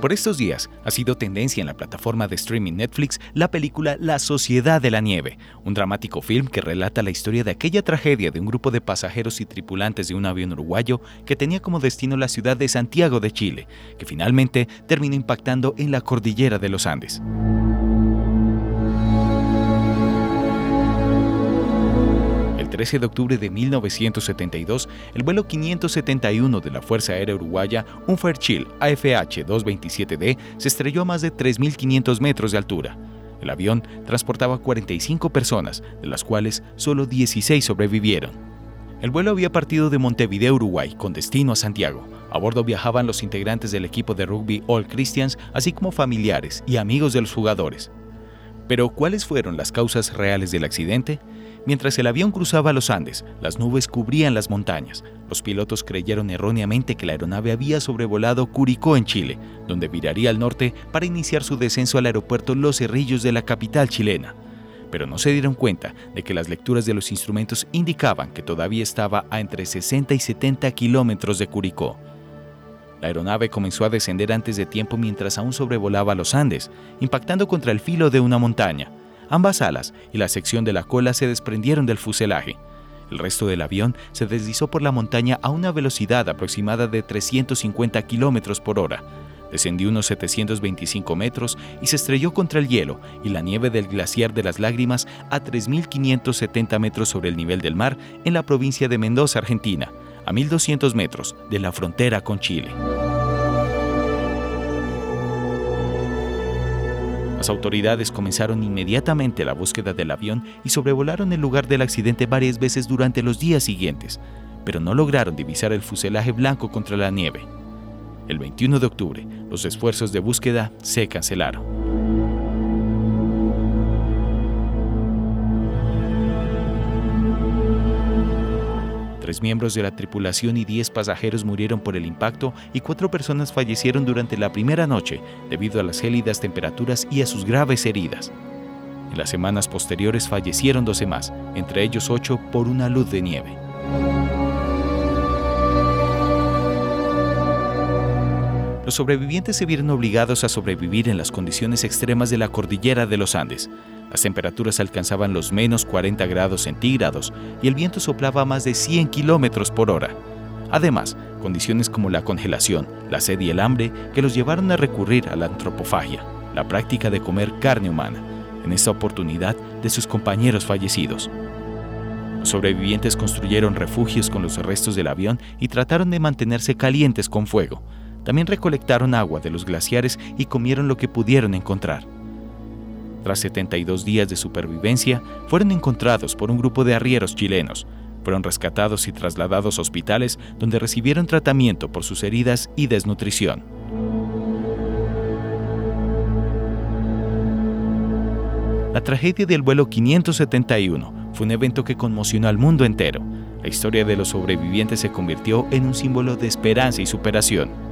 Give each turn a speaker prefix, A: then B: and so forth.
A: Por estos días ha sido tendencia en la plataforma de streaming Netflix la película La Sociedad de la Nieve, un dramático film que relata la historia de aquella tragedia de un grupo de pasajeros y tripulantes de un avión uruguayo que tenía como destino la ciudad de Santiago de Chile, que finalmente terminó impactando en la cordillera de los Andes. 13 de octubre de 1972, el vuelo 571 de la Fuerza Aérea Uruguaya, un Fairchild AFH-227D, se estrelló a más de 3.500 metros de altura. El avión transportaba 45 personas, de las cuales solo 16 sobrevivieron. El vuelo había partido de Montevideo, Uruguay, con destino a Santiago. A bordo viajaban los integrantes del equipo de rugby All Christians, así como familiares y amigos de los jugadores. Pero, ¿cuáles fueron las causas reales del accidente? Mientras el avión cruzaba los Andes, las nubes cubrían las montañas. Los pilotos creyeron erróneamente que la aeronave había sobrevolado Curicó en Chile, donde viraría al norte para iniciar su descenso al aeropuerto Los Cerrillos de la capital chilena. Pero no se dieron cuenta de que las lecturas de los instrumentos indicaban que todavía estaba a entre 60 y 70 kilómetros de Curicó. La aeronave comenzó a descender antes de tiempo mientras aún sobrevolaba los Andes, impactando contra el filo de una montaña. Ambas alas y la sección de la cola se desprendieron del fuselaje. El resto del avión se deslizó por la montaña a una velocidad aproximada de 350 km por hora. Descendió unos 725 metros y se estrelló contra el hielo y la nieve del glaciar de las lágrimas a 3.570 metros sobre el nivel del mar en la provincia de Mendoza, Argentina, a 1.200 metros de la frontera con Chile. Las autoridades comenzaron inmediatamente la búsqueda del avión y sobrevolaron el lugar del accidente varias veces durante los días siguientes, pero no lograron divisar el fuselaje blanco contra la nieve. El 21 de octubre, los esfuerzos de búsqueda se cancelaron. Tres miembros de la tripulación y diez pasajeros murieron por el impacto y cuatro personas fallecieron durante la primera noche debido a las gélidas temperaturas y a sus graves heridas. En las semanas posteriores fallecieron 12 más, entre ellos ocho por una luz de nieve. Los sobrevivientes se vieron obligados a sobrevivir en las condiciones extremas de la cordillera de los Andes, las temperaturas alcanzaban los menos 40 grados centígrados y el viento soplaba a más de 100 kilómetros por hora. Además, condiciones como la congelación, la sed y el hambre que los llevaron a recurrir a la antropofagia, la práctica de comer carne humana, en esta oportunidad de sus compañeros fallecidos. Los sobrevivientes construyeron refugios con los restos del avión y trataron de mantenerse calientes con fuego. También recolectaron agua de los glaciares y comieron lo que pudieron encontrar. Tras 72 días de supervivencia, fueron encontrados por un grupo de arrieros chilenos. Fueron rescatados y trasladados a hospitales donde recibieron tratamiento por sus heridas y desnutrición. La tragedia del vuelo 571 fue un evento que conmocionó al mundo entero. La historia de los sobrevivientes se convirtió en un símbolo de esperanza y superación